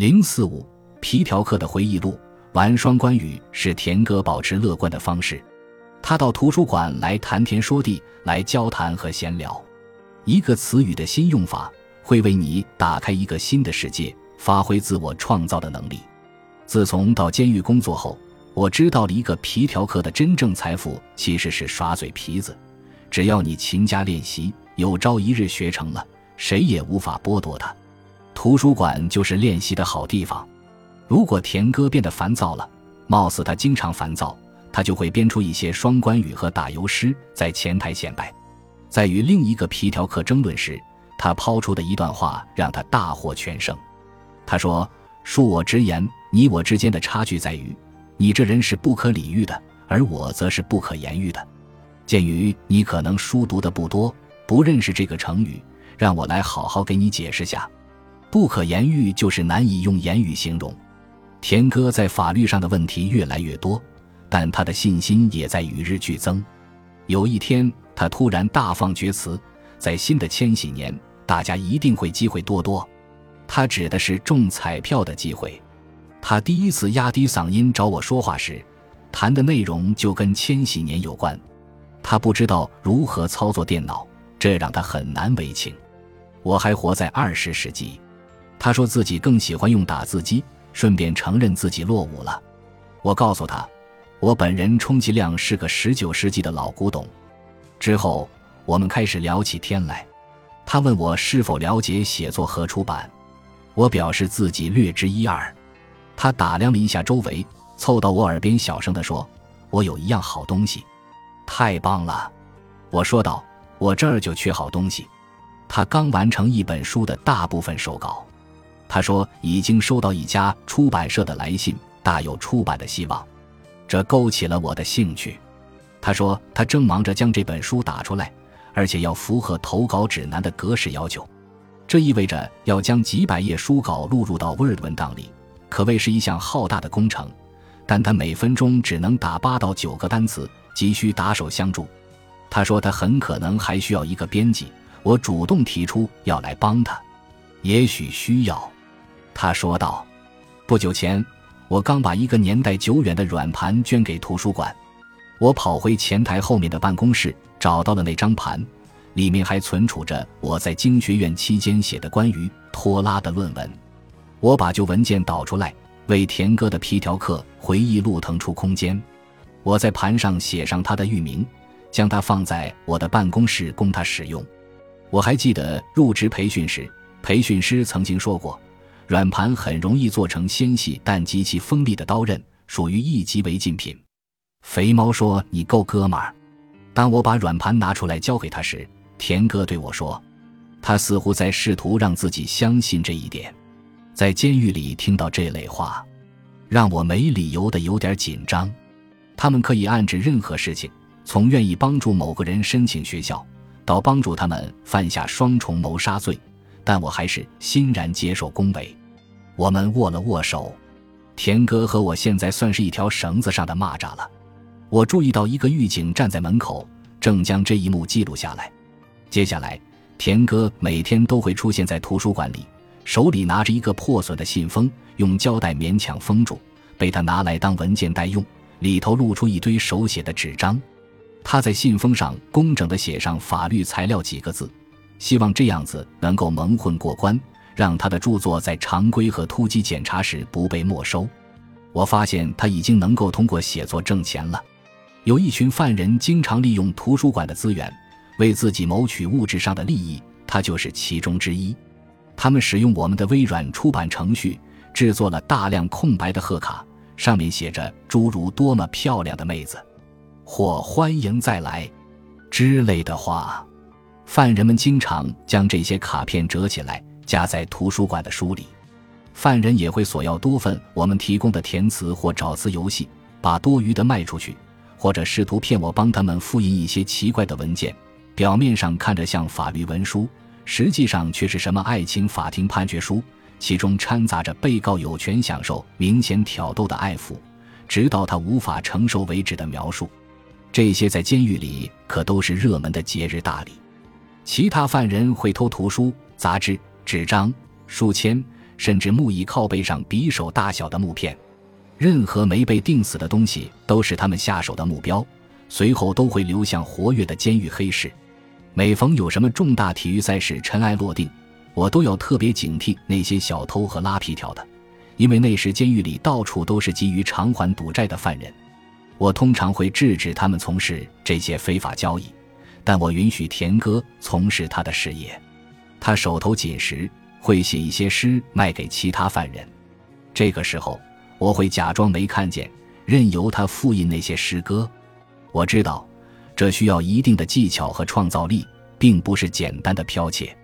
零四五皮条客的回忆录，玩双关语是田哥保持乐观的方式。他到图书馆来谈天说地，来交谈和闲聊。一个词语的新用法，会为你打开一个新的世界，发挥自我创造的能力。自从到监狱工作后，我知道了一个皮条客的真正财富其实是耍嘴皮子。只要你勤加练习，有朝一日学成了，谁也无法剥夺他。图书馆就是练习的好地方。如果田哥变得烦躁了，貌似他经常烦躁，他就会编出一些双关语和打油诗，在前台显摆。在与另一个皮条客争论时，他抛出的一段话让他大获全胜。他说：“恕我直言，你我之间的差距在于，你这人是不可理喻的，而我则是不可言喻的。鉴于你可能书读的不多，不认识这个成语，让我来好好给你解释下。”不可言喻，就是难以用言语形容。田哥在法律上的问题越来越多，但他的信心也在与日俱增。有一天，他突然大放厥词，在新的千禧年，大家一定会机会多多。他指的是中彩票的机会。他第一次压低嗓音找我说话时，谈的内容就跟千禧年有关。他不知道如何操作电脑，这让他很难为情。我还活在二十世纪。他说自己更喜欢用打字机，顺便承认自己落伍了。我告诉他，我本人充其量是个十九世纪的老古董。之后，我们开始聊起天来。他问我是否了解写作和出版，我表示自己略知一二。他打量了一下周围，凑到我耳边小声地说：“我有一样好东西，太棒了。”我说道：“我这儿就缺好东西。”他刚完成一本书的大部分手稿。他说已经收到一家出版社的来信，大有出版的希望，这勾起了我的兴趣。他说他正忙着将这本书打出来，而且要符合投稿指南的格式要求，这意味着要将几百页书稿录入到 Word 文档里，可谓是一项浩大的工程。但他每分钟只能打八到九个单词，急需打手相助。他说他很可能还需要一个编辑，我主动提出要来帮他，也许需要。他说道：“不久前，我刚把一个年代久远的软盘捐给图书馆。我跑回前台后面的办公室，找到了那张盘，里面还存储着我在经学院期间写的关于拖拉的论文。我把旧文件导出来，为田哥的皮条客回忆录腾出空间。我在盘上写上他的域名，将它放在我的办公室供他使用。我还记得入职培训时，培训师曾经说过。”软盘很容易做成纤细但极其锋利的刀刃，属于一级违禁品。肥猫说：“你够哥们儿。”当我把软盘拿出来交给他时，田哥对我说：“他似乎在试图让自己相信这一点。”在监狱里听到这类话，让我没理由的有点紧张。他们可以暗指任何事情，从愿意帮助某个人申请学校，到帮助他们犯下双重谋杀罪，但我还是欣然接受恭维。我们握了握手，田哥和我现在算是一条绳子上的蚂蚱了。我注意到一个狱警站在门口，正将这一幕记录下来。接下来，田哥每天都会出现在图书馆里，手里拿着一个破损的信封，用胶带勉强封住，被他拿来当文件袋用，里头露出一堆手写的纸张。他在信封上工整地写上“法律材料”几个字，希望这样子能够蒙混过关。让他的著作在常规和突击检查时不被没收。我发现他已经能够通过写作挣钱了。有一群犯人经常利用图书馆的资源，为自己谋取物质上的利益，他就是其中之一。他们使用我们的微软出版程序，制作了大量空白的贺卡，上面写着诸如“多么漂亮的妹子”或“欢迎再来”之类的话。犯人们经常将这些卡片折起来。夹在图书馆的书里，犯人也会索要多份我们提供的填词或找词游戏，把多余的卖出去，或者试图骗我帮他们复印一些奇怪的文件，表面上看着像法律文书，实际上却是什么爱情法庭判决书，其中掺杂着被告有权享受明显挑逗的爱抚，直到他无法承受为止的描述。这些在监狱里可都是热门的节日大礼。其他犯人会偷图书、杂志。纸张、书签，甚至木椅靠背上匕首大小的木片。任何没被钉死的东西都是他们下手的目标，随后都会流向活跃的监狱黑市。每逢有什么重大体育赛事尘埃落定，我都要特别警惕那些小偷和拉皮条的，因为那时监狱里到处都是急于偿还赌债的犯人。我通常会制止他们从事这些非法交易，但我允许田哥从事他的事业。他手头紧时会写一些诗卖给其他犯人，这个时候。我会假装没看见，任由他复印那些诗歌。我知道，这需要一定的技巧和创造力，并不是简单的剽窃。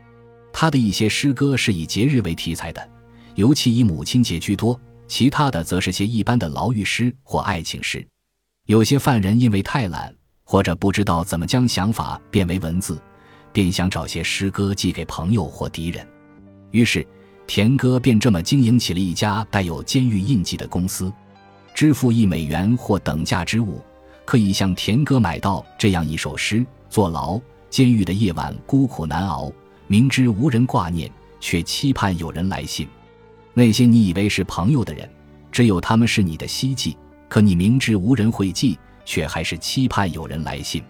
他的一些诗歌是以节日为题材的，尤其以母亲节居多；其他的则是些一般的牢狱诗或爱情诗。有些犯人因为太懒，或者不知道怎么将想法变为文字，便想找些诗歌寄给朋友或敌人。于是。田哥便这么经营起了一家带有监狱印记的公司，支付一美元或等价之物，可以向田哥买到这样一首诗：坐牢监狱的夜晚孤苦难熬，明知无人挂念，却期盼有人来信。那些你以为是朋友的人，只有他们是你的希冀，可你明知无人会寄，却还是期盼有人来信。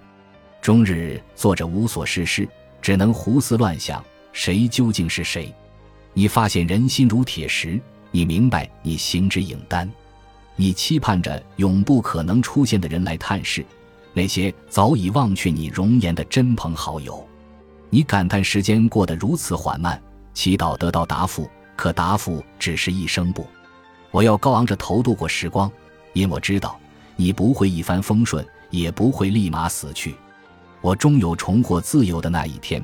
终日做着无所事事，只能胡思乱想，谁究竟是谁？你发现人心如铁石，你明白你行之影单，你期盼着永不可能出现的人来探视，那些早已忘却你容颜的真朋好友，你感叹时间过得如此缓慢，祈祷得到答复，可答复只是一声不。我要高昂着头度过时光，因我知道你不会一帆风顺，也不会立马死去，我终有重获自由的那一天。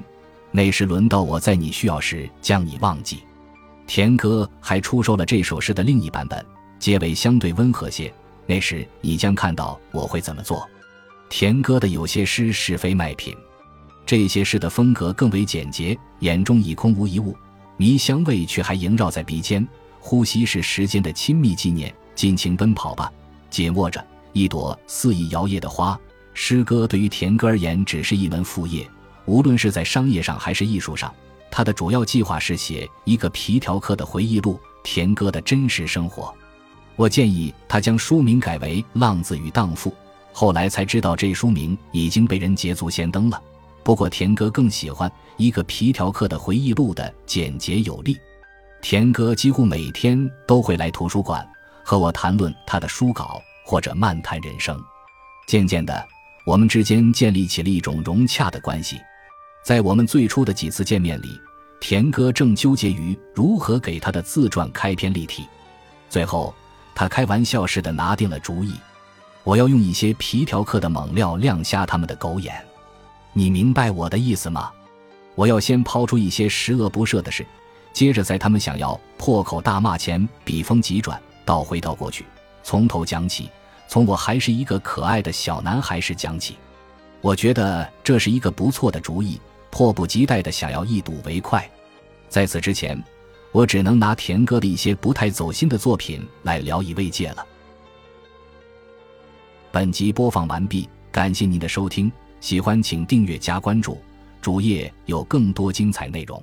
那时轮到我在你需要时将你忘记。田哥还出售了这首诗的另一版本，结尾相对温和些。那时你将看到我会怎么做。田哥的有些诗是非卖品，这些诗的风格更为简洁，眼中已空无一物，迷香味却还萦绕在鼻尖。呼吸是时间的亲密纪念，尽情奔跑吧，紧握着一朵肆意摇曳的花。诗歌对于田哥而言只是一门副业。无论是在商业上还是艺术上，他的主要计划是写一个皮条客的回忆录，田哥的真实生活。我建议他将书名改为《浪子与荡妇》，后来才知道这书名已经被人捷足先登了。不过田哥更喜欢一个皮条客的回忆录的简洁有力。田哥几乎每天都会来图书馆和我谈论他的书稿或者漫谈人生。渐渐的，我们之间建立起了一种融洽的关系。在我们最初的几次见面里，田哥正纠结于如何给他的自传开篇立体。最后，他开玩笑似的拿定了主意：我要用一些皮条客的猛料亮瞎他们的狗眼。你明白我的意思吗？我要先抛出一些十恶不赦的事，接着在他们想要破口大骂前，笔锋急转，倒回到过去，从头讲起，从我还是一个可爱的小男孩时讲起。我觉得这是一个不错的主意。迫不及待地想要一睹为快，在此之前，我只能拿田哥的一些不太走心的作品来聊以慰藉了。本集播放完毕，感谢您的收听，喜欢请订阅加关注，主页有更多精彩内容。